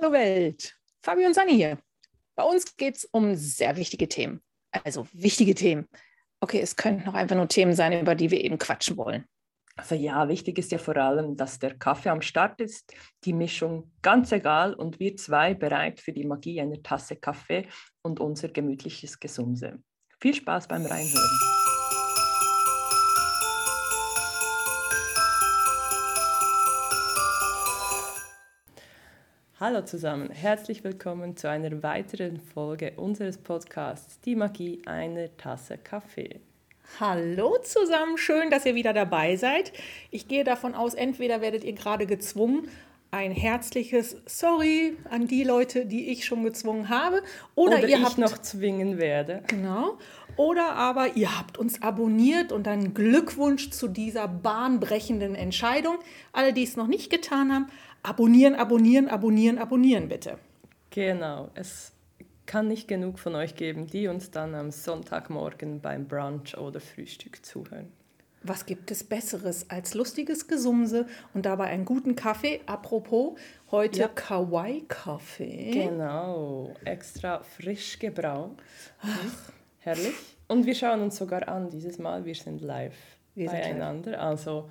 Hallo Welt, Fabio und Sani hier. Bei uns geht es um sehr wichtige Themen. Also wichtige Themen. Okay, es könnten noch einfach nur Themen sein, über die wir eben quatschen wollen. Also ja, wichtig ist ja vor allem, dass der Kaffee am Start ist, die Mischung ganz egal und wir zwei bereit für die Magie einer Tasse Kaffee und unser gemütliches Gesumse. Viel Spaß beim Reinhören. Hallo zusammen, herzlich willkommen zu einer weiteren Folge unseres Podcasts Die Magie einer Tasse Kaffee. Hallo zusammen, schön, dass ihr wieder dabei seid. Ich gehe davon aus, entweder werdet ihr gerade gezwungen, ein herzliches Sorry an die Leute, die ich schon gezwungen habe, oder, oder ihr ich habt noch zwingen werde. Genau. Oder aber ihr habt uns abonniert und dann Glückwunsch zu dieser bahnbrechenden Entscheidung. Alle, die es noch nicht getan haben, abonnieren, abonnieren, abonnieren, abonnieren bitte. Genau, es kann nicht genug von euch geben, die uns dann am Sonntagmorgen beim Brunch oder Frühstück zuhören. Was gibt es Besseres als lustiges Gesumse und dabei einen guten Kaffee? Apropos, heute ja. Kawaii-Kaffee. Genau, extra frisch gebraut. Ach. Herrlich. Und wir schauen uns sogar an dieses Mal. Wir sind live wir beieinander. Sind. Also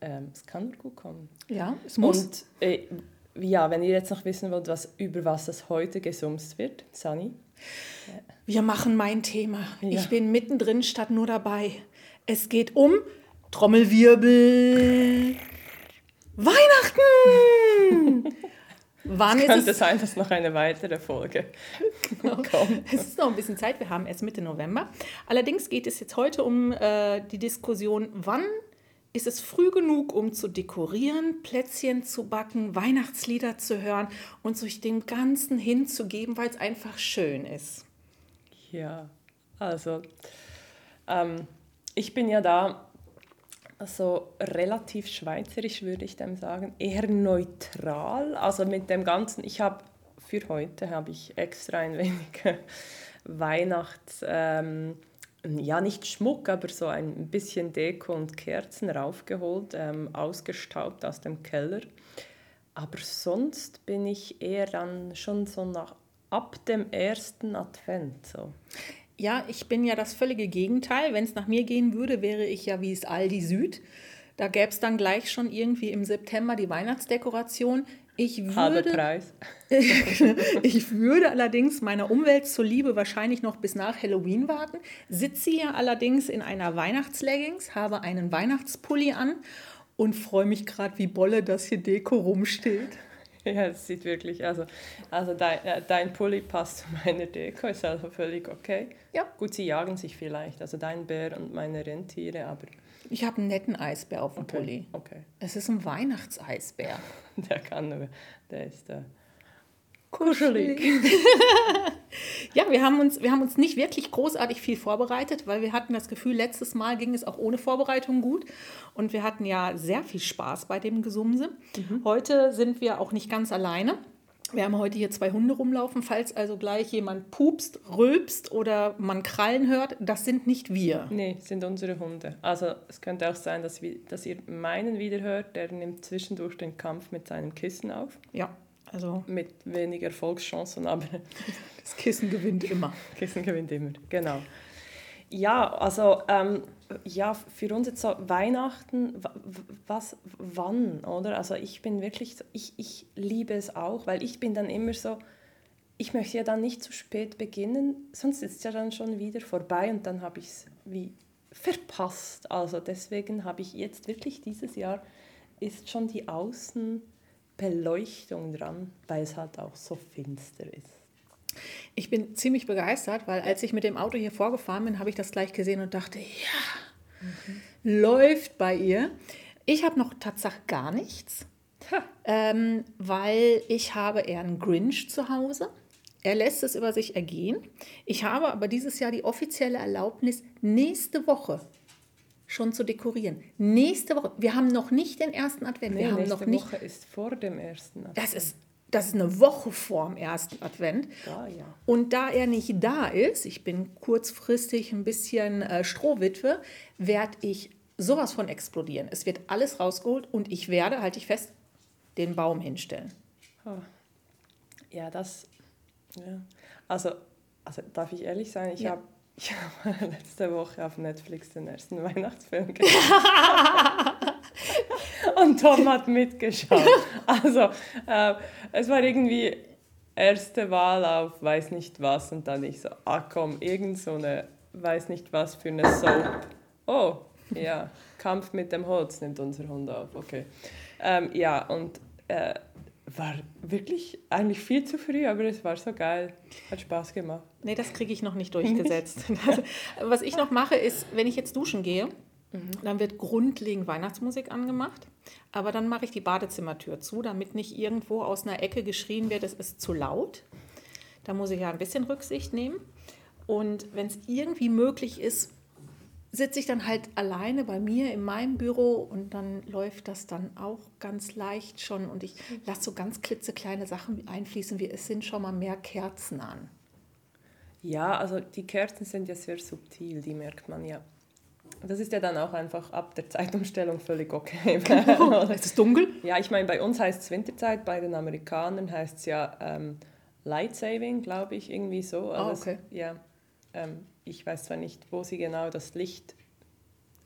ähm, es kann nur gut kommen. Ja, es muss. Und äh, ja, wenn ihr jetzt noch wissen wollt, was, über was das heute gesumst wird, Sani? Wir machen mein Thema. Ja. Ich bin mittendrin statt nur dabei. Es geht um Trommelwirbel. Weihnachten! Wann es könnte sein, dass noch eine weitere Folge genau. kommt. Es ist noch ein bisschen Zeit, wir haben erst Mitte November. Allerdings geht es jetzt heute um äh, die Diskussion, wann ist es früh genug, um zu dekorieren, Plätzchen zu backen, Weihnachtslieder zu hören und sich dem Ganzen hinzugeben, weil es einfach schön ist. Ja, also ähm, ich bin ja da so relativ schweizerisch, würde ich dem sagen, eher neutral. Also mit dem Ganzen, ich habe für heute habe ich extra ein wenig Weihnachts... Ähm, ja nicht Schmuck, aber so ein bisschen Deko und Kerzen raufgeholt, ähm, ausgestaubt aus dem Keller. Aber sonst bin ich eher dann schon so nach ab dem ersten Advent so. Ja, ich bin ja das völlige Gegenteil. Wenn es nach mir gehen würde, wäre ich ja wie es Aldi Süd. Da gäbe es dann gleich schon irgendwie im September die Weihnachtsdekoration. Ich würde, Preis. ich würde allerdings meiner Umwelt zuliebe wahrscheinlich noch bis nach Halloween warten, sitze hier allerdings in einer Weihnachtsleggings, habe einen Weihnachtspulli an und freue mich gerade wie Bolle, dass hier Deko rumsteht. Ja, es sieht wirklich, also, also dein, äh, dein Pulli passt zu meiner Deko, ist also völlig okay. Ja. Gut, sie jagen sich vielleicht, also dein Bär und meine Rentiere, aber ich habe einen netten Eisbär auf dem okay, Pulli. Okay. Es ist ein Weihnachtseisbär. Der kann nur, der ist äh, kuschelig. ja, wir haben, uns, wir haben uns nicht wirklich großartig viel vorbereitet, weil wir hatten das Gefühl, letztes Mal ging es auch ohne Vorbereitung gut. Und wir hatten ja sehr viel Spaß bei dem Gesumse. Mhm. Heute sind wir auch nicht ganz alleine. Wir haben heute hier zwei Hunde rumlaufen. Falls also gleich jemand pupst, rülpst oder man Krallen hört, das sind nicht wir. Nee, sind unsere Hunde. Also es könnte auch sein, dass, wir, dass ihr meinen wieder hört. Der nimmt zwischendurch den Kampf mit seinem Kissen auf. Ja, also. Mit weniger Erfolgschancen, aber. Das Kissen gewinnt immer. Kissen gewinnt immer, genau. Ja, also ähm, ja, für uns jetzt so Weihnachten, was, wann, oder? Also ich bin wirklich, so, ich, ich liebe es auch, weil ich bin dann immer so, ich möchte ja dann nicht zu spät beginnen, sonst ist es ja dann schon wieder vorbei und dann habe ich es wie verpasst. Also deswegen habe ich jetzt wirklich dieses Jahr, ist schon die Außenbeleuchtung dran, weil es halt auch so finster ist. Ich bin ziemlich begeistert, weil als ich mit dem Auto hier vorgefahren bin, habe ich das gleich gesehen und dachte, ja, mhm. läuft bei ihr. Ich habe noch tatsächlich gar nichts, ähm, weil ich habe eher einen Grinch zu Hause. Er lässt es über sich ergehen. Ich habe aber dieses Jahr die offizielle Erlaubnis, nächste Woche schon zu dekorieren. Nächste Woche. Wir haben noch nicht den ersten Advent. Nee, wir haben nächste noch nicht. Woche ist vor dem ersten Advent. Das ist das ist eine Woche vor dem ersten Advent. Da, ja. Und da er nicht da ist, ich bin kurzfristig ein bisschen äh, Strohwitwe, werde ich sowas von explodieren. Es wird alles rausgeholt und ich werde, halte ich fest, den Baum hinstellen. Ja, das. Ja. Also, also darf ich ehrlich sein, ich Ja. habe ich hab letzte Woche auf Netflix den ersten Weihnachtsfilm gesehen. Und Tom hat mitgeschaut. Also, äh, es war irgendwie erste Wahl auf weiß nicht was und dann ich so, ah komm, irgend so eine weiß nicht was für eine Soap. Oh, ja, Kampf mit dem Holz nimmt unser Hund auf, okay. Ähm, ja, und äh, war wirklich eigentlich viel zu früh, aber es war so geil. Hat Spaß gemacht. Nee, das kriege ich noch nicht durchgesetzt. Also, was ich noch mache, ist, wenn ich jetzt duschen gehe, dann wird grundlegend Weihnachtsmusik angemacht. Aber dann mache ich die Badezimmertür zu, damit nicht irgendwo aus einer Ecke geschrien wird, es ist zu laut. Da muss ich ja ein bisschen Rücksicht nehmen. Und wenn es irgendwie möglich ist, sitze ich dann halt alleine bei mir in meinem Büro und dann läuft das dann auch ganz leicht schon und ich lasse so ganz klitzekleine Sachen einfließen, wie es sind schon mal mehr Kerzen an. Ja, also die Kerzen sind ja sehr subtil, die merkt man ja. Das ist ja dann auch einfach ab der Zeitumstellung völlig okay. ist es dunkel? ja, ich meine, bei uns heißt es Winterzeit, bei den Amerikanern heißt es ja ähm, Light Saving, glaube ich, irgendwie so. Also okay. Es, ja, ähm, ich weiß zwar nicht, wo sie genau das Licht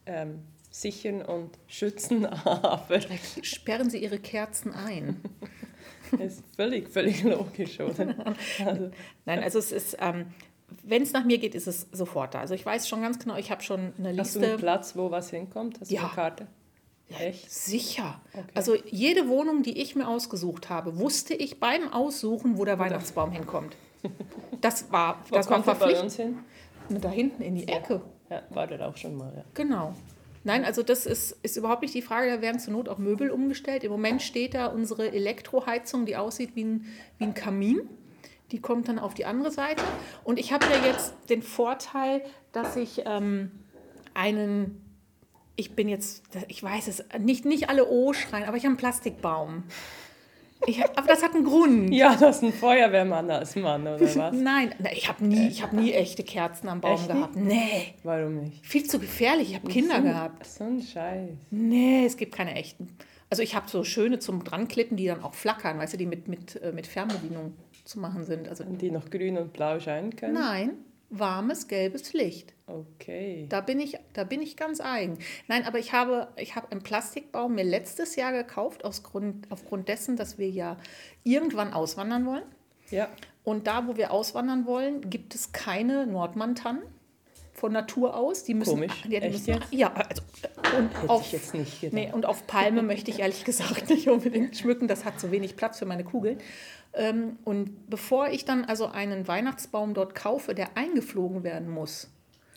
ähm, sichern und schützen, aber Vielleicht sperren sie ihre Kerzen ein. ist völlig, völlig logisch, oder? Also, Nein, also es ist, ähm, wenn es nach mir geht, ist es sofort da. Also ich weiß schon ganz genau, ich habe schon eine hast du einen Liste. Platz, wo was hinkommt? Hast du Ja. eine Karte? Ja, Echt? Sicher. Okay. Also jede Wohnung, die ich mir ausgesucht habe, wusste ich beim Aussuchen, wo der Weihnachtsbaum hinkommt. Das war, Wo das war der bei verpflichtend. Hin? Da hinten in die Ecke. Ja, war der auch schon mal, ja. Genau. Nein, also das ist, ist überhaupt nicht die Frage, da werden zur Not auch Möbel umgestellt. Im Moment steht da unsere Elektroheizung, die aussieht wie ein, wie ein Kamin. Die kommt dann auf die andere Seite. Und ich habe ja jetzt den Vorteil, dass ich ähm, einen, ich bin jetzt, ich weiß es, nicht, nicht alle O schreien, aber ich habe einen Plastikbaum. Ich, aber das hat einen Grund. Ja, das ist ein Feuerwehrmann als Mann, oder was? Nein, ich habe nie, ich hab nie echte Kerzen am Baum Echt gehabt. Nee, Warum nicht? viel zu gefährlich. Ich habe Kinder so, gehabt. So ein Scheiß. Nee, es gibt keine echten. Also ich habe so schöne zum Dranklippen, die dann auch flackern, weißt du, die mit, mit, äh, mit Fernbedienung zu machen sind. Also Und die noch grün und blau scheinen können? nein, warmes, gelbes Licht. Okay. Da bin ich, da bin ich ganz eigen. Nein, aber ich habe, ich habe einen Plastikbaum mir letztes Jahr gekauft, aus Grund, aufgrund dessen, dass wir ja irgendwann auswandern wollen. Ja. Und da, wo wir auswandern wollen, gibt es keine Nordmann-Tannen von Natur aus. Die müssen, Komisch. Ja, die Echt müssen, ja also, und Hätte auf, ich jetzt nicht gedacht. Nee, und auf Palme möchte ich ehrlich gesagt nicht unbedingt schmücken. Das hat zu wenig Platz für meine Kugeln. Ähm, und bevor ich dann also einen Weihnachtsbaum dort kaufe, der eingeflogen werden muss,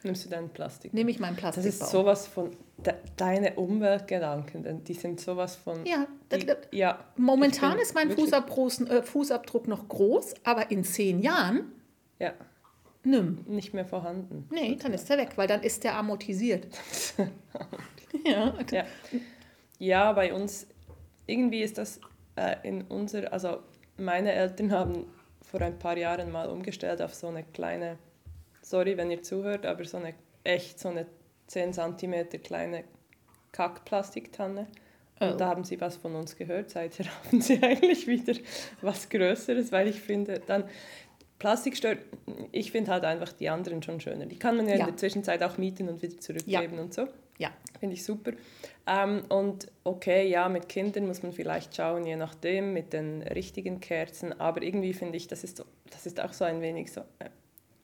Nimmst du deinen Plastik? nehme ich meinen Das Plastikbaum. ist sowas von de deine Umweltgedanken, denn die sind sowas von. Ja, das- die, das- ja. Momentan ist mein Fußabdruck, äh, Fußabdruck noch groß, aber in zehn Jahren, Ja, nimm. nicht mehr vorhanden. Nee, dann ist der weg, weil dann ist der amortisiert. ja, Ja. ja, bei uns, irgendwie ist das äh, in unser, also meine Eltern haben vor ein paar Jahren mal umgestellt auf so eine kleine, sorry, wenn ihr zuhört, aber so eine echt so eine 10 cm kleine Kackplastiktanne. Und Oh. da haben sie was von uns gehört. Seither haben sie eigentlich wieder was Größeres, weil ich finde, dann Plastik stört, ich finde halt einfach die anderen schon schöner. Die kann man ja, Ja. in der Zwischenzeit auch mieten und wieder zurückgeben und so. ja. Finde ich super. Ähm, und okay, ja, mit Kindern muss man vielleicht schauen, je nachdem, mit den richtigen Kerzen. Aber irgendwie finde ich, das ist, so, das ist auch so ein wenig so äh,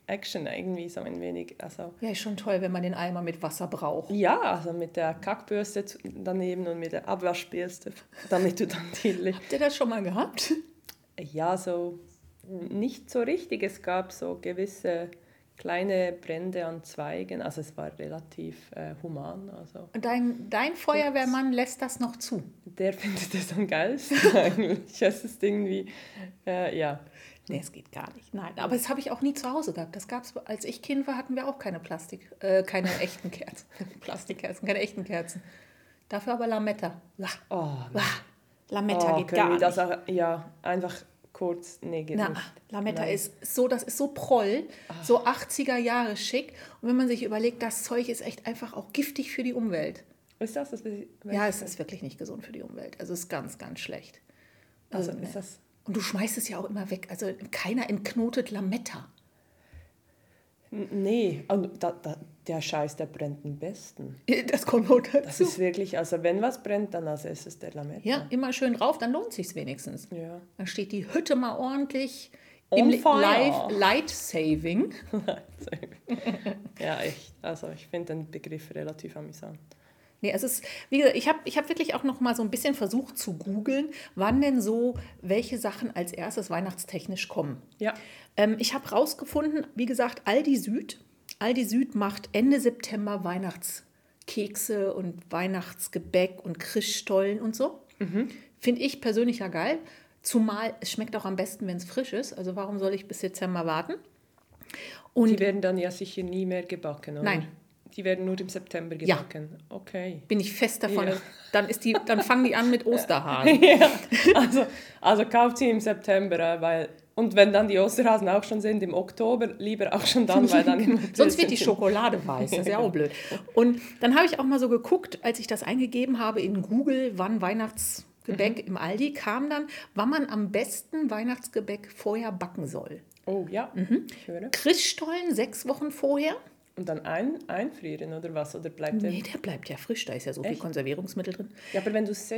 Action, irgendwie so ein wenig. Also, Ja, ist schon toll, wenn man den Eimer mit Wasser braucht. ja, also mit der Kackbürste daneben und mit der Abwaschbürste, damit du dann die Habt ihr das schon mal gehabt? Ja, so nicht so richtig. Es gab so gewisse kleine Brände an Zweigen. Also es war relativ äh, human. Also. Dein, dein Feuerwehrmann lässt das noch zu. Der findet es am geilsten eigentlich. Es ist irgendwie, äh, ja. Nee, es geht gar nicht. Nein, aber das habe ich auch nie zu Hause gehabt. Das gab's, als ich Kind war, hatten wir auch keine Plastik, äh, keine echten Kerzen. Plastikkerzen, keine echten Kerzen. Dafür aber Lametta. Oh. Lametta oh, geht gar nicht. das auch, ja, einfach kurz, nee, geht Na, nicht. Lametta Nein. Ah. ist so, das ist so proll, so 80er Jahre schick. Und wenn man sich überlegt, das Zeug ist echt einfach auch giftig für die Umwelt. Ist das das? Ja, es ist wirklich nicht gesund für die Umwelt. Also es ist ganz, ganz schlecht. Also nee. ist das, Und du schmeißt es ja auch immer weg. Also keiner entknotet Lametta. Nee, und da, da, der Scheiß, der brennt am besten. Das kommt Das dazu. ist wirklich, also wenn was brennt, dann als erstes der Lametta. Ja, immer schön drauf, dann lohnt sich wenigstens. Ja. Dann steht die Hütte mal ordentlich On im. Live Light Saving. ja, echt. Also ich finde den Begriff relativ amüsant. Nee, es ist, wie gesagt, ich habe ich hab wirklich auch noch mal so ein bisschen versucht zu googeln, wann denn so welche Sachen als erstes weihnachtstechnisch kommen. Ja. Ähm, ich habe rausgefunden, wie gesagt, Aldi Süd. Aldi Süd macht Ende September Weihnachtskekse und Weihnachtsgebäck und Christstollen und so. Finde ich persönlich ja geil. Zumal es schmeckt auch am besten, wenn es frisch ist. Also warum soll ich bis Dezember warten? Die Und werden dann ja sicher nie mehr gebacken, oder? Nein. Die werden nur im September Ja. gebacken. Okay. bin ich fest davon. Ja. Dann, ist die, dann fangen die an mit Osterhasen. ja, also, also kauft sie im September, weil und wenn dann die Osterhasen auch schon sind im Oktober, lieber auch schon dann, weil dann im Sonst wird die Schokolade weiß, das ist ja auch blöd. Und dann habe ich auch mal so geguckt, als ich das eingegeben habe in Google, wann Weihnachtsgebäck im Aldi kam dann, wann man am besten Weihnachtsgebäck vorher backen soll. Oh ja, Mhm. ich höre. Christstollen sechs Wochen vorher? Und dann ein, einfrieren oder was? Oder bleibt der? Nee, der bleibt ja frisch, da ist ja so viel Echt? Konservierungsmittel drin. Ja, aber wenn du es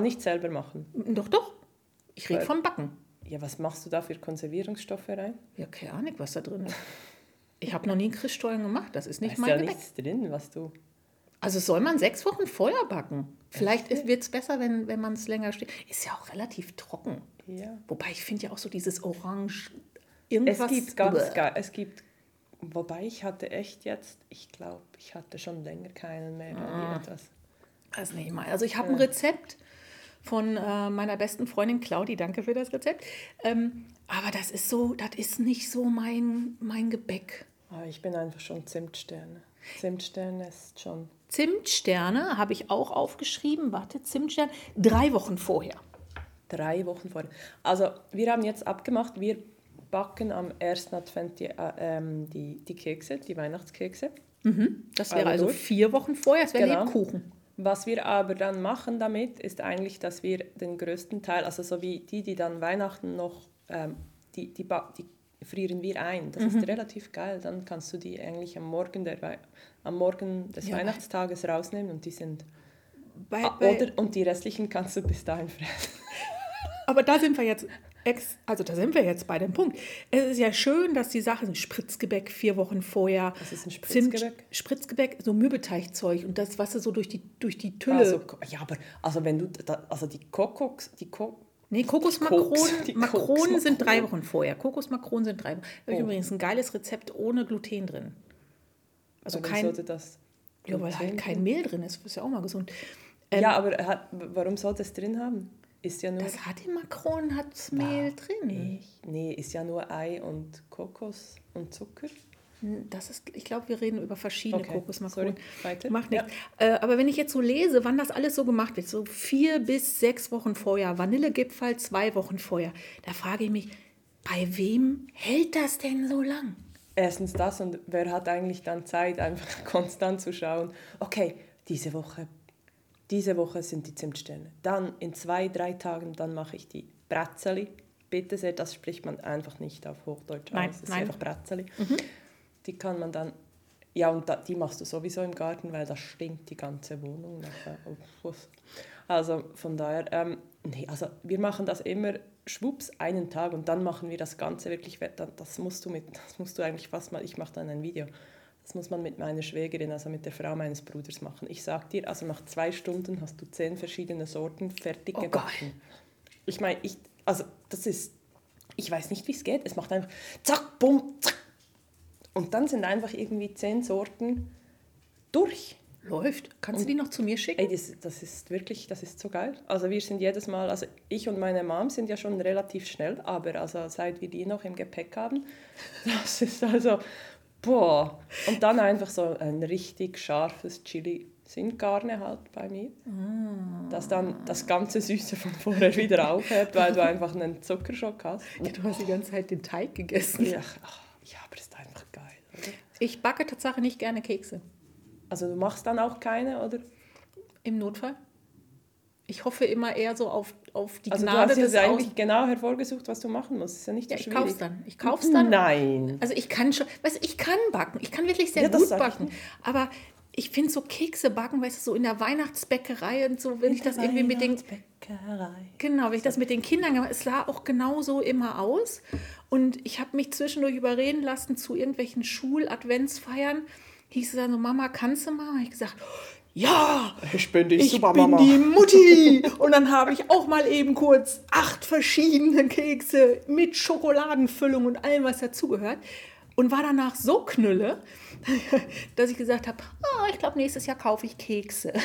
nicht selber machen. Doch, doch. Ich rede vom Backen. Ja, was machst du da für Konservierungsstoffe rein? Ja, keine Ahnung, was da drin ist. Ich habe noch nie einen Christstollen gemacht, das ist nicht ist mein ja Gebäck. nichts drin, was du. Also soll man sechs Wochen vorher backen. Vielleicht wird es besser, wenn, wenn man es länger steht. Ist ja auch relativ trocken. Ja. Wobei ich finde ja auch so dieses Orange irgendwas. Es gibt ganz geil. Es gibt. Wobei ich hatte echt jetzt, ich glaube, ich hatte schon länger keinen mehr. Ah. Etwas. Das nicht mal. Also ich habe ein Rezept von äh, meiner besten Freundin Claudi. Danke für das Rezept. Ähm, aber das ist so, das ist nicht so mein, mein Gebäck. Ah, ich bin einfach schon Zimtsterne. Zimtsterne ist schon. Zimtsterne habe ich auch aufgeschrieben. Warte, Zimtsterne. Drei Wochen vorher. Drei Wochen vorher. Also, wir haben jetzt abgemacht, wir backen am ersten Advent die, äh, ähm, die, die Kekse, die Weihnachtskekse. Das wäre Aber also durch. vier Wochen vorher. Es wäre Genau. Lebkuchen. Was wir aber dann machen damit, ist eigentlich, dass wir den größten Teil, also so wie die, die dann Weihnachten noch, ähm, die, die, die frieren wir ein. Das Mhm. ist relativ geil. Dann kannst du die eigentlich am Morgen, der, Wei- am Morgen des Ja, Weihnachtstages rausnehmen und die sind... Bei, bei, Oder, und die restlichen kannst du bis dahin fressen. Aber da sind wir jetzt, ex, also da sind wir jetzt bei dem Punkt. Es ist ja schön, dass die Sachen Spritzgebäck vier Wochen vorher. Was ist ein Zimt- Spritzgebäck? Spritzgebäck, so Mürbeteigzeug und das, was du so durch die, durch die Tülle. Also, ja, aber also wenn du, da, also die Kokoks, die Ko nee, Kokosmakronen Makronen sind drei. Wochen vorher. Kokosmakronen sind drei Wochen. Da habe ich Oh. übrigens ein geiles Rezept ohne Gluten drin. Also warum kein, sollte das... ja, weil halt Gluten kein Mehl drin ist. Das ist ja auch mal gesund. ja, aber hat, warum sollte es drin haben? Ist ja nur... Das hat die Makronen, hat Mehl drin. Ich? Nee, ist ja nur Ei und Kokos und Zucker. Das ist, ich glaube, wir reden über verschiedene Okay, Kokosmakronen. Macht nichts. Äh, aber wenn ich jetzt so lese, wann das alles so gemacht wird, so vier bis sechs Wochen vorher, Vanillegipfel zwei Wochen vorher, da frage ich mich, bei wem hält das denn so lang? Erstens das und wer hat eigentlich dann Zeit, einfach konstant zu schauen, okay, diese Woche, diese Woche sind die Zimtsterne. Dann in zwei, drei Tagen, dann mache ich die Bratzeli. Bitte sehr, das spricht man einfach nicht auf Hochdeutsch Nein, aus. Das nein. ist einfach Bratzeli. Die kann man dann, ja und da, die machst du sowieso im Garten, weil da stinkt die ganze Wohnung. Uff. Also von daher, ähm, nee, also wir machen das immer schwupps einen Tag und dann machen wir das Ganze wirklich, das musst du mit, das musst du eigentlich fast mal, ich mache dann ein Video, das muss man mit meiner Schwägerin, also mit der Frau meines Bruders machen. Ich sag dir, also nach zwei Stunden hast du zehn verschiedene Sorten fertig Oh, gebacken. Ich meine, ich, also das ist, ich weiß nicht, wie es geht, es macht einfach zack, bumm, zack. Und dann sind einfach irgendwie zehn Sorten durch. Läuft. Kannst du die noch zu mir schicken? Ey, das, das ist wirklich, das ist so geil. Also wir sind jedes Mal, also ich und meine Mom sind ja schon relativ schnell, aber also seit wir die noch im Gepäck haben, das ist also, boah. Und dann einfach so ein richtig scharfes Chili Sindgarne halt bei mir, das dann das ganze Süße von vorher wieder aufhört, weil du einfach einen Zuckerschock hast. Du hast die ganze Zeit den Teig gegessen. Ja, ja aber ist einfach geil, oder? Ich backe tatsächlich nicht gerne Kekse. Also du machst dann auch keine, oder? Im Notfall. Ich hoffe immer eher so auf, auf die Also du Gnade hast des jetzt Aus- eigentlich genau hervorgesucht, was du machen musst. Ist ja nicht so Ja, ich schwierig. kauf's dann. Ich kauf's dann. Nein. Also ich kann schon, weißt du, ich kann backen. Ich kann wirklich sehr Ja, gut sag ich backen. Aber ich finde so Kekse backen, weißt du, so in der Weihnachtsbäckerei und so, wenn ich das irgendwie mit den. Genau, wenn ich das mit den Kindern gemacht es sah auch genauso immer aus. Und ich habe mich zwischendurch überreden lassen zu irgendwelchen Schul-Adventsfeiern. Hieß es dann so, Mama, kannst du mal? Habe ich gesagt, ja, Ich bin die ich Supermama. bin die Mutti. Und dann habe ich auch mal eben kurz acht verschiedene Kekse mit Schokoladenfüllung und allem, was dazugehört. Und war danach so knülle, dass ich gesagt habe, ah, ich glaube, nächstes Jahr kaufe ich Kekse.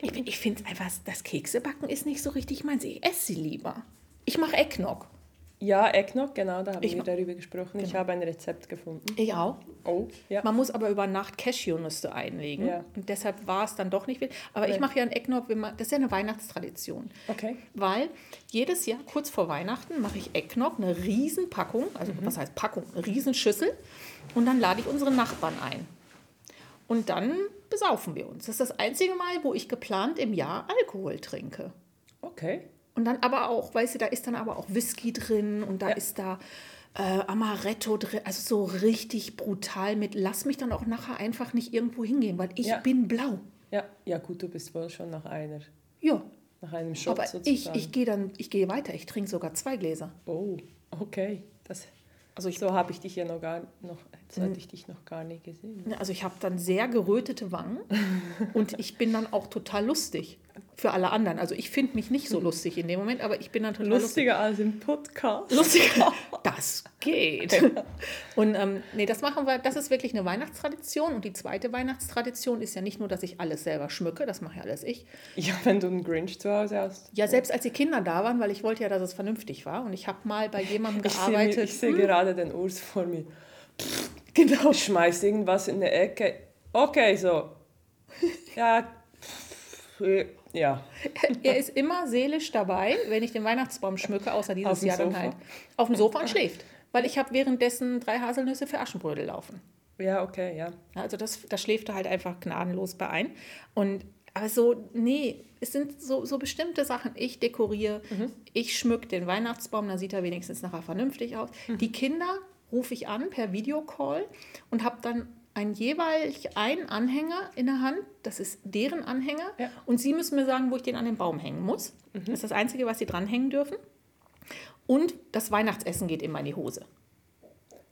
Ich, bin- ich finde einfach, das Keksebacken ist nicht so richtig meins. Ich esse sie lieber. Ich mache Eggnog. Ja, Eggnog, genau, da haben Ich wir darüber gesprochen. Ich habe ein Rezept gefunden. Ich auch. Oh, ja. Man muss aber über Nacht Cashewnüsse einlegen. Ja. Und deshalb war es dann doch nicht viel. Aber ich Nee. mache ja ein Eggnog, das ist ja eine Weihnachtstradition. Okay. Weil jedes Jahr, kurz vor Weihnachten, mache ich Eggnog, eine Riesenpackung, also was heißt Packung, eine Riesenschüssel. Und dann lade ich unsere Nachbarn ein. Und dann besaufen wir uns. Das ist das einzige Mal, wo ich geplant im Jahr Alkohol trinke. Okay. Und dann aber auch, weißt du, da ist dann aber auch Whisky drin und da Ja. ist da äh, Amaretto drin, also so richtig brutal mit, lass mich dann auch nachher einfach nicht irgendwo hingehen, weil ich Ja. bin blau. Ja, ja gut, du bist wohl schon nach einer, Ja, nach einem Shot aber sozusagen. ich, ich gehe dann, ich gehe weiter, ich trinke sogar zwei Gläser. Oh, okay. Das, Also ich, so habe ich dich ja noch gar noch, so hatte ich dich noch gar nie gesehen. also ich habe dann sehr gerötete Wangen und ich bin dann auch total lustig für alle anderen. Also ich finde mich nicht so lustig in dem Moment, aber ich bin dann total lustig. Lustiger als im Podcast. Lustiger. Das geht. Und ähm, nee, das machen wir, das ist wirklich eine Weihnachtstradition. Und die zweite Weihnachtstradition ist ja nicht nur, dass ich alles selber schmücke, das mache ja alles ich. Ja, wenn du einen Grinch zu Hause hast. Ja, selbst als die Kinder da waren, weil ich wollte ja, dass es vernünftig war. Und ich habe mal bei jemandem Ich sehe, mir- gearbeitet. ich sehe gerade den Urs vor mir. Genau. Schmeißt irgendwas in der Ecke. Okay, so. Ja. Ja. Er ist immer seelisch dabei, wenn ich den Weihnachtsbaum schmücke, außer dieses Jahr dann halt. Auf dem Sofa und schläft. Weil ich habe währenddessen drei Haselnüsse für Aschenbrödel laufen. Ja, okay, ja. Also das, das schläft er halt einfach gnadenlos bei ein. Und aber so, nee, es sind so, so bestimmte Sachen. Ich dekoriere, ich schmück den Weihnachtsbaum, dann sieht er wenigstens nachher vernünftig aus. Die Kinder rufe ich an per Videocall und habe dann ein jeweils einen Anhänger in der Hand. Das ist deren Anhänger. Ja. Und sie müssen mir sagen, wo ich den an den Baum hängen muss. Das ist das Einzige, was sie dranhängen dürfen. Und das Weihnachtsessen geht immer in die Hose.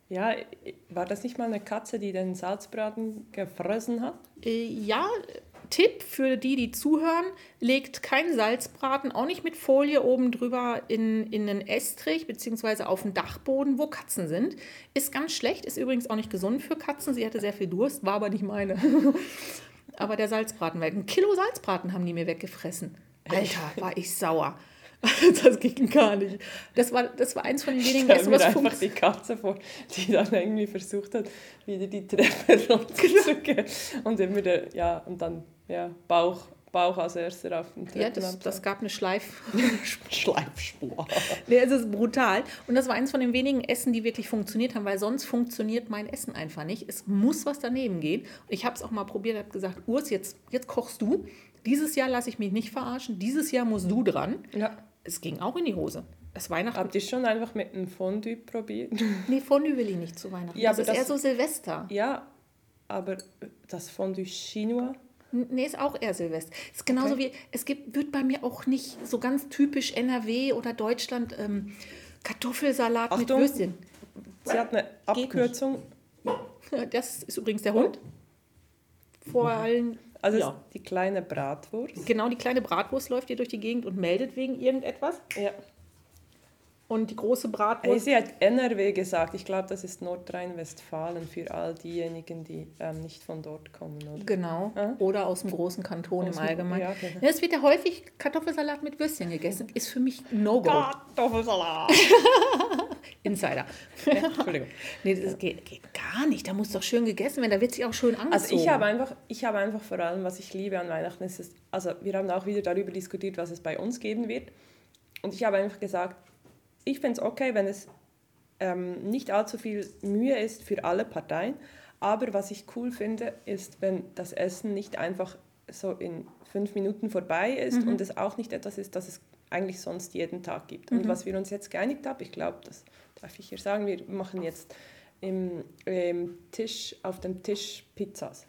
Ja, war das nicht mal eine Katze, die den Salzbraten gefressen hat? Äh, ja, Tipp für die, die zuhören, legt kein Salzbraten, auch nicht mit Folie oben drüber in, in einen Estrich beziehungsweise auf den Dachboden, wo Katzen sind. Ist ganz schlecht, ist übrigens auch nicht gesund für Katzen. Sie hatte sehr viel Durst, war aber nicht meine. aber der Salzbraten weg. Ein Kilo Salzbraten haben die mir weggefressen. Alter, war ich sauer. Das ging gar nicht. Das war, das war eins von den wenigen Essen, was einfach die. Katze vor, die dann irgendwie versucht hat, wieder die Treppe runterzugehen. Und immer der, ja, und dann, ja, Bauch, Bauch als erster auf den Ja, das, das gab eine Schleif, Schleifspur. Nee, es ist brutal. Und das war eins von den wenigen Essen, die wirklich funktioniert haben, weil sonst funktioniert mein Essen einfach nicht. Es muss was daneben gehen. Ich habe es auch mal probiert, habe gesagt, Urs, jetzt, jetzt kochst du. Dieses Jahr lasse ich mich nicht verarschen. Dieses Jahr musst du dran. Ja. Es ging auch in die Hose. Das Weihnachten. Habt ihr schon einfach mit einem Fondue probiert? Nee, Fondue will ich nicht zu Weihnachten. Ja, das aber ist eher das- so Silvester. Ja, aber das Fondue Chinois, Nee, ist auch eher Silvester. Ist genauso Okay. wie, es gibt, wird bei mir auch nicht so ganz typisch NRW oder Deutschland ähm, Kartoffelsalat mit Achtung. Würstchen. sie hat eine. Abkürzung. Das ist übrigens der Hund. Vor allem, Also ja. die kleine Bratwurst. genau die kleine Bratwurst läuft hier durch die Gegend und meldet wegen irgendetwas. Ja. Und die große Bratwurst. sie hat NRW gesagt. Ich glaube, das ist Nordrhein-Westfalen für all diejenigen, die ähm, nicht von dort kommen. Oder? Genau. Ja. Oder aus dem großen Kanton Aus im Allgemeinen. ja, genau. Es wird ja häufig Kartoffelsalat mit Würstchen gegessen. Ist für mich No-Go. Kartoffelsalat. Insider. ja, Entschuldigung. Nee, das geht, geht gar nicht. Da muss doch schön gegessen werden. Da wird sich auch schön angezogen. Also ich habe einfach, ich habe einfach vor allem, was ich liebe an Weihnachten, ist also wir haben auch wieder darüber diskutiert, was es bei uns geben wird. Und ich habe einfach gesagt, ich finde es okay, wenn es ähm, nicht allzu viel Mühe ist für alle Parteien. Aber was ich cool finde, ist, wenn das Essen nicht einfach so in fünf Minuten vorbei ist und es auch nicht etwas ist, das es eigentlich sonst jeden Tag gibt. Und was wir uns jetzt geeinigt haben, ich glaube, das darf ich hier sagen, wir machen jetzt im, im Tisch, auf dem Tisch Pizzas.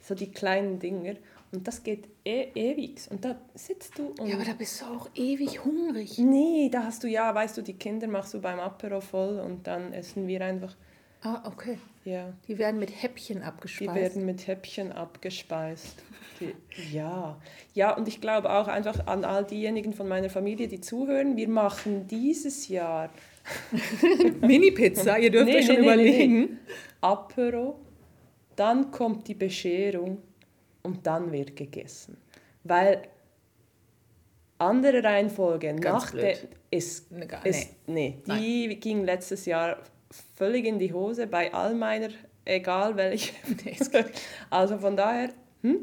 So die kleinen Dinger. Und das geht e ewig. Und da sitzt du und... Ja, aber da bist du auch ewig hungrig. Nee, da hast du ja, weißt du, die Kinder machst du beim Apero voll und dann essen wir einfach, Ah, okay. ja, Die werden mit Häppchen die abgespeist. werden mit Häppchen abgespeist. Die, ja, ja, und ich glaube auch einfach an all diejenigen von meiner Familie, die zuhören, wir machen dieses Jahr Mini-Pizza, ihr dürft Nee, euch schon nee, nee, nee, überlegen. Apero, dann kommt die Bescherung und dann wird gegessen. Weil andere Reihenfolge Ganz nach der blöd. ist, Ne, gar- ist nee, die ging letztes Jahr völlig in die Hose bei all meiner, egal welche. Nee, also von daher, hm,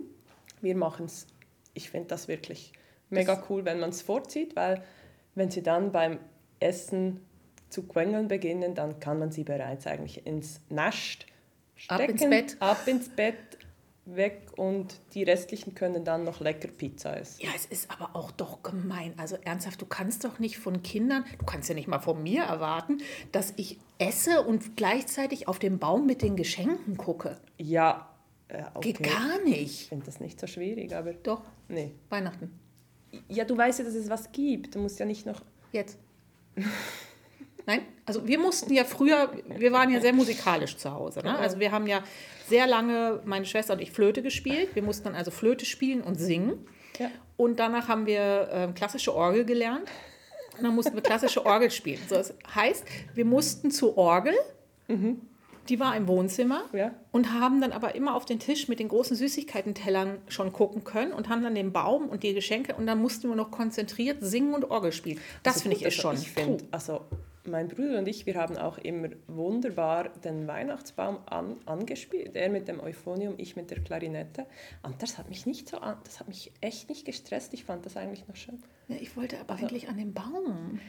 wir machen es. Ich finde das wirklich mega cool, wenn man es vorzieht, weil wenn sie dann beim Essen zu quengeln beginnen, dann kann man sie bereits eigentlich ins Nest Ab stecken, ins Bett. ab ins Bett, weg und die restlichen können dann noch lecker Pizza essen. Ja, es ist aber auch doch gemein. Also ernsthaft, du kannst doch nicht von Kindern, du kannst ja nicht mal von mir erwarten, dass ich esse und gleichzeitig auf den Baum mit den Geschenken gucke. Ja, äh, okay. Geht gar Ich nicht. finde das nicht so schwierig, aber Doch, nee. Weihnachten. Ja, du weißt ja, dass es was gibt. Du musst ja nicht noch... Jetzt. Nein, also wir mussten ja früher, wir waren ja sehr musikalisch zu Hause. Ne? Also wir haben ja sehr lange, meine Schwester und ich, Flöte gespielt. Wir mussten dann also Flöte spielen und singen. Ja. Und danach haben wir ähm, klassische Orgel gelernt. Und dann mussten wir klassische Orgel spielen. So, das heißt, wir mussten zur Orgel, die war im Wohnzimmer, Ja. und haben dann aber immer auf den Tisch mit den großen Süßigkeitentellern schon gucken können und haben dann den Baum und die Geschenke und dann mussten wir noch konzentriert singen und Orgel spielen. Das Also finde ich ist schon also ich find, also mein Bruder und ich, wir haben auch immer wunderbar den Weihnachtsbaum an, angespielt. Er mit dem Euphonium, ich mit der Klarinette. Und das hat mich nicht so, an, das hat mich echt nicht gestresst. Ich fand das eigentlich noch schön. Ja, ich wollte aber Also eigentlich an den Baum.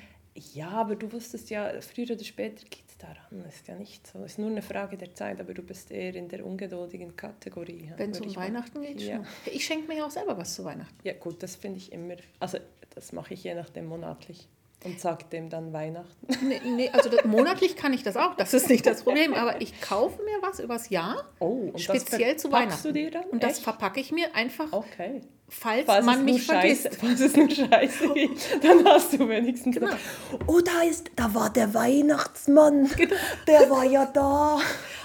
Ja, aber du wusstest ja, früher oder später geht es daran. Ist ja nicht so. Ist nur eine Frage der Zeit, aber du bist eher in der ungeduldigen Kategorie. Wenn es um ich mal- Weihnachten geht, Ja. schon. Ich schenke mir ja auch selber was zu Weihnachten. Ja, gut, das finde ich immer. Also, das mache ich je nachdem monatlich. Und sage dem dann Weihnachten. Nee, nee, also das, monatlich kann ich das auch, das ist nicht das Problem. Aber ich kaufe mir was übers Jahr, Oh, speziell zu Weihnachten. du dir dann? Und das Echt? verpacke ich mir einfach, Okay. falls, Falls man es mich Scheiße, vergisst. falls es nur Scheiße gibt, dann hast du wenigstens. Genau. Oh, da ist, da war der Weihnachtsmann. Genau. Der war ja da.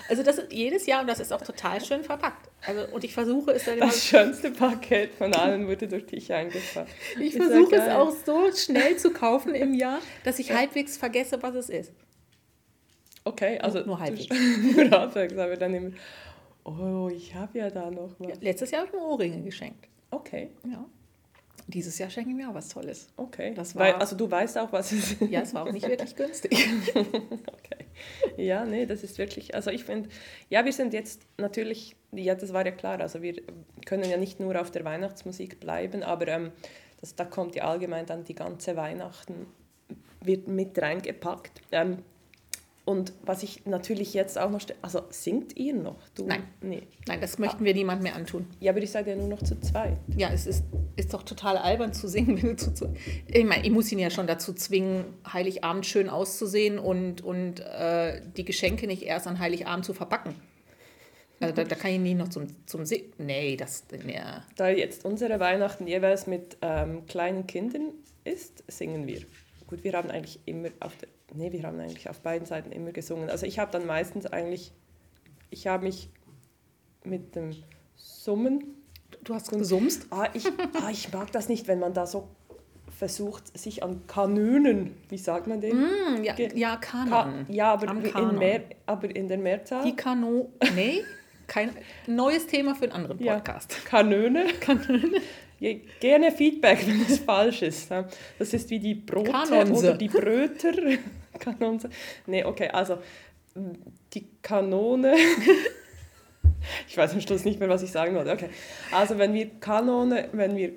Also das ist jedes Jahr und das ist auch total schön verpackt. Also, und ich versuche es dann immer, Das schönste Paket von allen wurde durch dich eingefahren. ich Ist versuche es auch so schnell zu kaufen im Jahr, dass ich halbwegs vergesse, was es ist. Okay, also Nur du- halbwegs. nur halbwegs, aber dann immer. Oh, ich habe ja da noch was. Ja, letztes Jahr habe ich mir Ohrringe geschenkt. Okay, Ja. Dieses Jahr schenke ich mir auch was Tolles. okay. Das Weil, war- also du weißt auch, was es ist. Ja, es war auch nicht wirklich günstig. Okay. Ja, nee, das ist wirklich, also ich finde, ja, wir sind jetzt natürlich, ja, das war ja klar, also wir können ja nicht nur auf der Weihnachtsmusik bleiben, aber ähm, das, da kommt ja allgemein dann die ganze Weihnachten, wird mit reingepackt. Ähm, und was ich natürlich jetzt auch noch, also singt ihr noch? Du? Nein. Nee. Nein, das möchten wir niemand mehr antun. Ja, aber ihr seid ja nur noch zu zweit. Ja, es ist, ist doch total albern zu singen. Wenn du zu, zu, ich meine, ich muss ihn ja schon dazu zwingen, Heiligabend schön auszusehen und, und äh, die Geschenke nicht erst an Heiligabend zu verpacken. Also da, da kann ich nie noch zum, zum Singen. Nee, das. Nee. Da jetzt unsere Weihnachten jeweils mit ähm, kleinen Kindern ist, singen wir. Gut, wir haben eigentlich immer auf der, nee, wir haben eigentlich auf beiden Seiten immer gesungen. Also ich habe dann meistens eigentlich, ich habe mich mit dem Summen, Du hast gesumst. ah ich, ah, ich mag das nicht, wenn man da so versucht, sich an Kanönen, wie sagt man den? Hm, ja, ja, Ka Kanon. ja, aber in, mehr, aber in der Mehrzahl. Die Kano. Nee, kein neues Thema für einen anderen Ja. Podcast. Kanöne. Gerne Feedback, wenn es falsch ist. Das ist wie die Brote Kanonse. oder die Bröter. Kanonse. Nee, okay, also die Kanone. Ich weiß am Schluss nicht mehr, was ich sagen wollte. Okay. Also wenn wir Kanone, wenn wir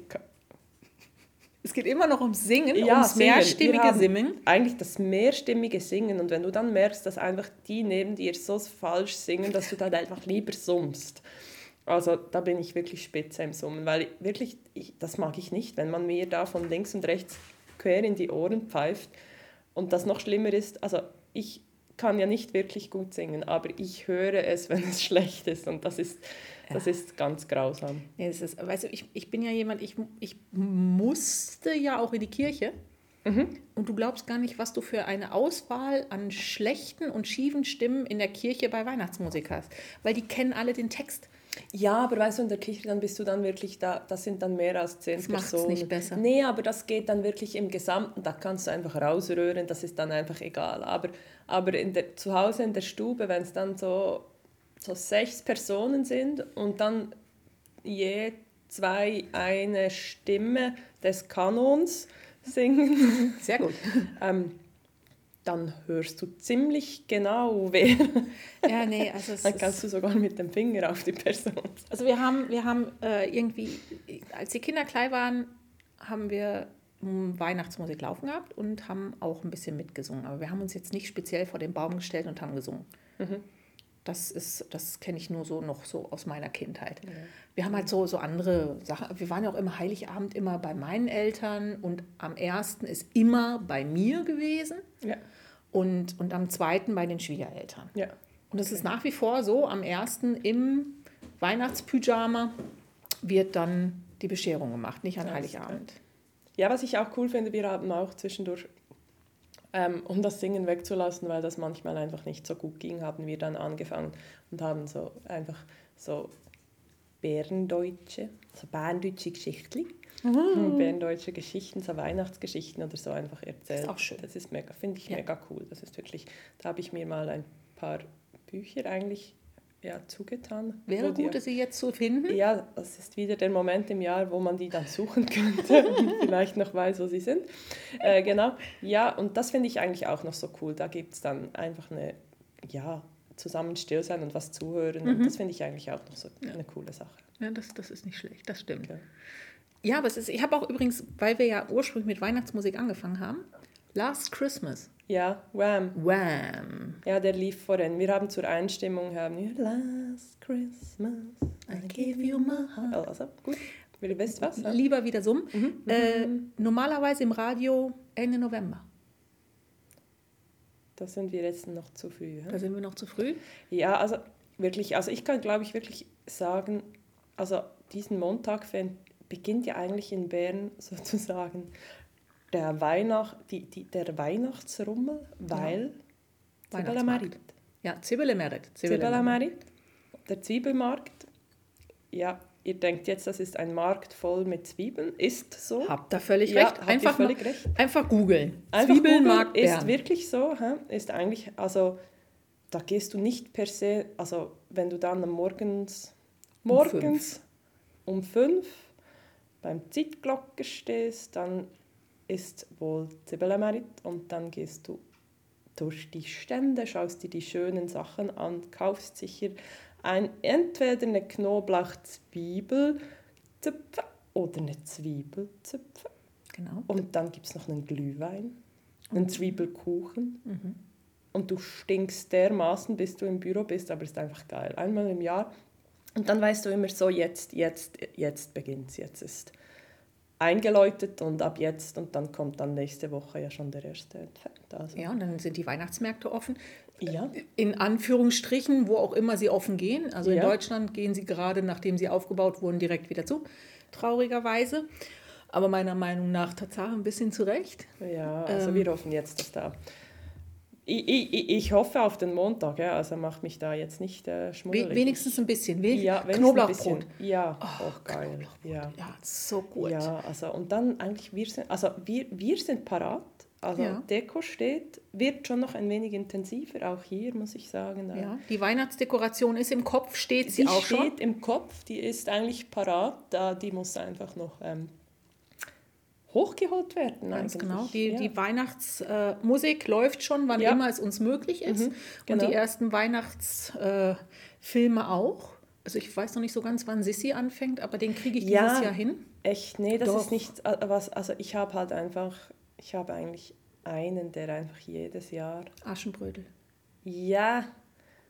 Es geht immer noch ums Singen, Ja, ums singen. Mehrstimmige Singen. eigentlich das mehrstimmige Singen und wenn du dann merkst, dass einfach die neben dir so falsch singen, dass du dann einfach lieber summst. Also da bin ich wirklich spitze im Summen, weil wirklich, ich, das mag ich nicht, wenn man mir da von links und rechts quer in die Ohren pfeift. Und das noch schlimmer ist, also ich kann ja nicht wirklich gut singen, aber ich höre es, wenn es schlecht ist und das ist, das ist ganz grausam. Nee, das ist, weißt du, ich, ich bin ja jemand, ich, ich musste ja auch in die Kirche. Mhm. Und du glaubst gar nicht, was du für eine Auswahl an schlechten und schiefen Stimmen in der Kirche bei Weihnachtsmusik hast. Weil die kennen alle den Text. Ja, aber weißt du, in der Kirche, dann bist du dann wirklich da, das sind dann mehr als zehn das Personen. Das nicht besser. Nee, aber das geht dann wirklich im Gesamten, da kannst du einfach rausrühren, das ist dann einfach egal. Aber, aber in der, zu Hause in der Stube, wenn es dann so, so sechs Personen sind und dann je zwei eine Stimme des Kanons singen. Sehr gut. ähm, dann hörst du ziemlich genau, wer. Ja, nee, also dann kannst du sogar mit dem Finger auf die Person. Also wir haben, wir haben äh, irgendwie, als die Kinder klein waren, haben wir Weihnachtsmusik laufen gehabt und haben auch ein bisschen mitgesungen. Aber wir haben uns jetzt nicht speziell vor den Baum gestellt und haben gesungen. Mhm. Das ist, das kenne ich nur so noch so aus meiner Kindheit. Ja. Wir haben halt so, so andere Sachen. Wir waren ja auch immer Heiligabend immer bei meinen Eltern und am ersten ist immer bei mir gewesen. Ja und, und am zweiten bei den Schwiegereltern. Ja. Und es okay. ist nach wie vor so, am ersten im Weihnachtspyjama wird dann die Bescherung gemacht, nicht an ja, Heiligabend. Ja, was ich auch cool finde, wir haben auch zwischendurch, ähm, um das Singen wegzulassen, weil das manchmal einfach nicht so gut ging, haben wir dann angefangen und haben so einfach so Bärendeutsche, so bärendeutsche Geschichten mhm. berndeutsche Geschichten, so Weihnachtsgeschichten oder so einfach erzählt. Das ist auch schön. Das ist mega, finde ich ja. mega cool. Das ist wirklich, da habe ich mir mal ein paar Bücher eigentlich ja, zugetan. Wäre gut, die, sie jetzt zu finden. Ja, das ist wieder der Moment im Jahr, wo man die dann suchen könnte und vielleicht noch weiß, wo sie sind. Äh, genau, ja, und das finde ich eigentlich auch noch so cool. Da gibt es dann einfach eine, ja, zusammen still sein und was zuhören. Mhm. Und das finde ich eigentlich auch noch so ja. eine coole Sache. Ja, das, das ist nicht schlecht, das stimmt. Ja. Ja, aber es ist, ich habe auch übrigens, weil wir ja ursprünglich mit Weihnachtsmusik angefangen haben, Last Christmas. Ja, Wham. Wham. Ja, der lief vorhin. Wir haben zur Einstimmung haben wir Last Christmas, I gave you my heart. Also, gut. Will wisst was? Ja? Lieber wieder summen. Mhm. Äh, normalerweise im Radio Ende November. Da sind wir jetzt noch zu früh. Ja? Da sind wir noch zu früh? Ja, also wirklich, also ich kann glaube ich wirklich sagen, also diesen Montag beginnt ja eigentlich in Bern sozusagen der, Weihnacht, die, die, der Weihnachtsrummel, weil ja. Zibelemerit. Ja, Zibelemerit. Zibelemerit. Der Zwiebelmarkt. Ja, ihr denkt jetzt, das ist ein Markt voll mit Zwiebeln. Ist so. Habt ihr völlig ja, recht. Einfach, völlig mal, recht. einfach googeln. Zwiebelmarkt ist wirklich so. Ist eigentlich, also da gehst du nicht per se, also wenn du dann morgens, morgens um fünf, um fünf beim Zeitglocke stehst, dann ist wohl Zibelemerit und dann gehst du durch die Stände, schaust dir die schönen Sachen an, kaufst sicher ein, entweder eine Knoblauchzwiebel oder eine Zwiebelzöpfe. Genau. Und dann gibt es noch einen Glühwein, einen Zwiebelkuchen. Mhm. Und du stinkst dermaßen, bis du im Büro bist, aber es ist einfach geil. Einmal im Jahr und dann weißt du immer so, jetzt, jetzt, jetzt beginnt es, jetzt ist eingeläutet und ab jetzt und dann kommt dann nächste Woche ja schon der erste Advent. Also. Ja, und dann sind die Weihnachtsmärkte offen. Ja. In Anführungsstrichen, wo auch immer sie offen gehen. Also in ja. Deutschland gehen sie gerade, nachdem sie aufgebaut wurden, direkt wieder zu, traurigerweise. Aber meiner Meinung nach Tatsache ein bisschen zurecht. Ja, also ähm, wir hoffen jetzt, dass da ich, ich, ich hoffe auf den Montag, ja, also macht mich da jetzt nicht äh, schmuddelig. Wenigstens ein bisschen, Wenig ja, Knoblauchbrot. Ja, oh, auch geil. Ja. ja, so gut. Ja, also und dann eigentlich, wir sind, also wir, wir sind parat, also ja. Deko steht, wird schon noch ein wenig intensiver, auch hier muss ich sagen. Ja, die Weihnachtsdekoration ist im Kopf, steht sie die auch schon? Die steht im Kopf, die ist eigentlich parat, da, die muss einfach noch... Ähm, hochgeholt werden. Ganz eigentlich. genau. Die, ja. die Weihnachtsmusik äh, läuft schon, wann ja. immer es uns möglich ist. Mhm, genau. Und die ersten Weihnachtsfilme äh, auch. Also ich weiß noch nicht so ganz, wann Sissi anfängt, aber den kriege ich ja, dieses Jahr hin. Echt? Nee, das Doch. ist nicht äh, was. Also ich habe halt einfach, ich habe eigentlich einen, der einfach jedes Jahr. Aschenbrödel. Ja.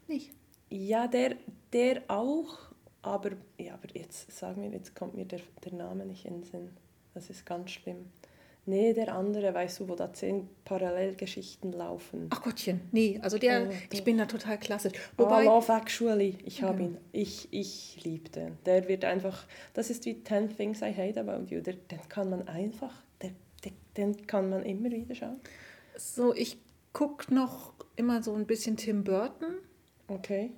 Nicht? Ja, der, der auch. Aber, ja, aber jetzt sag mir, jetzt kommt mir der, der Name nicht in den Sinn. Das ist ganz schlimm. Nee, der andere, weißt du, wo da zehn Parallelgeschichten laufen. Ach Gottchen, nee, also der, Oh, ich bin da total klassisch. Wobei, Wobei, oh, Love Actually, ich habe ihn. Ich, ich liebe den. Der wird einfach, das ist wie 10 Things I Hate About You. Der, den kann man einfach, der, der, den kann man immer wieder schauen. so, ich gucke noch immer so ein bisschen Tim Burton, Okay.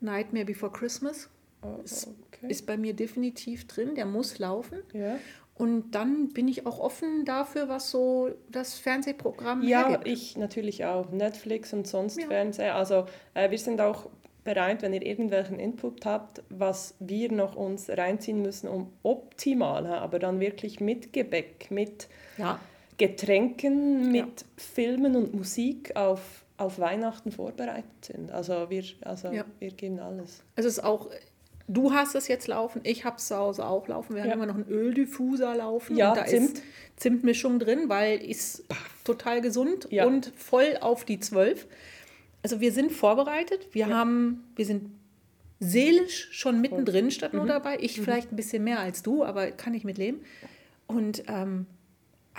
Nightmare Before Christmas. Oh, Ist- okay. Ist bei mir definitiv drin, der muss laufen. ja. Und dann bin ich auch offen dafür, was so das Fernsehprogramm Ja, hergibt. ich natürlich auch. Netflix und sonst Ja. Fernseher. Also äh, wir sind auch bereit, wenn ihr irgendwelchen Input habt, was wir noch uns reinziehen müssen, um optimal, aber dann wirklich mit Gebäck, mit Ja, Getränken, mit Filmen und Musik auf, auf Weihnachten vorbereitet sind. Also wir, also Ja. wir geben alles. also es ist auch, du hast es jetzt laufen, ich habe es zu Hause auch laufen. Wir Ja. haben immer noch einen Öldiffuser laufen. Ja, und da Zimt. ist Zimtmischung drin, weil ist total gesund Ja. und voll auf die 12. Also wir sind vorbereitet, wir Ja. haben, wir sind seelisch schon mittendrin statt Mhm. nur dabei. Ich vielleicht ein bisschen mehr als du, aber kann ich mit leben. Und ähm,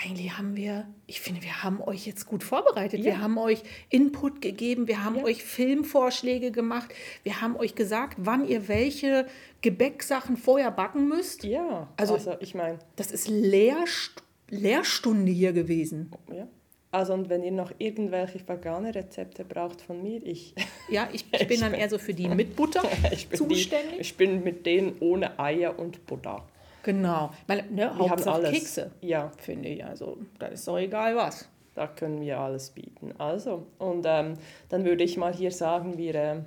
eigentlich haben wir, ich finde, wir haben euch jetzt gut vorbereitet. Wir Ja. haben euch Input gegeben, wir haben Ja. euch Filmvorschläge gemacht, wir haben euch gesagt, wann ihr welche Gebäcksachen vorher backen müsst. Ja, Also- also, ich meine, Das ist Lehrst Lehrstunde hier gewesen. ja. Also und wenn ihr noch irgendwelche vegane Rezepte braucht von mir, ich, Ja, ich, ich bin dann eher so für die mit Butter ich, zuständig. Die, ich bin mit denen ohne Eier und Butter. Genau. Meine, ne, Wir haben alles. Kekse, Ja, finde ich. Also, da ist doch egal was. da können wir alles bieten. Also, und ähm, dann würde ich mal hier sagen, wir, ähm,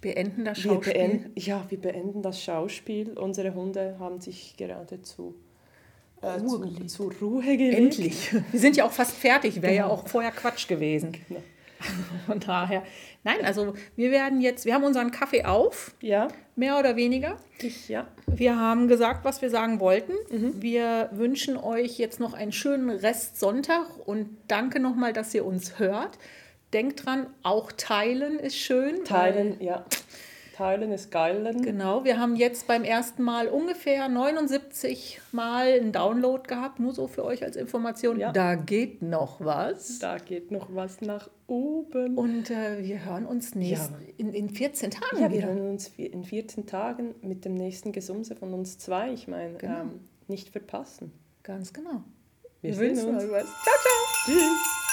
Beenden das wir, Schauspiel. beenden, ja, wir beenden das Schauspiel. Unsere Hunde haben sich gerade zu, äh, Ruhe zu, gelegt. zur Ruhe gelegt. Endlich. Wir sind ja auch fast fertig. Wäre ja Genau. auch vorher Quatsch gewesen. Genau. Von daher. Nein, also wir werden jetzt, wir haben unseren Kaffee auf, Ja, mehr oder weniger. ich, ja. Wir haben gesagt, was wir sagen wollten. Mhm. Wir wünschen euch jetzt noch einen schönen Rest Sonntag und danke nochmal, dass ihr uns hört. Denkt dran, auch teilen ist schön. Teilen, ja. Teilen ist geilen. Genau, wir haben jetzt beim ersten Mal ungefähr 79 Mal einen Download gehabt, nur so für euch als Information. Ja. Da geht noch was. Da geht noch was nach oben. Und äh, wir hören uns nächst, Ja. in, in 14 Tagen Ja, wir wieder. hören uns in 14 Tagen mit dem nächsten Gesumse von uns zwei. Ich meine, Genau. ähm, nicht verpassen. Ganz genau. Wir Wir sehen uns. was. Ciao, ciao. Tschüss.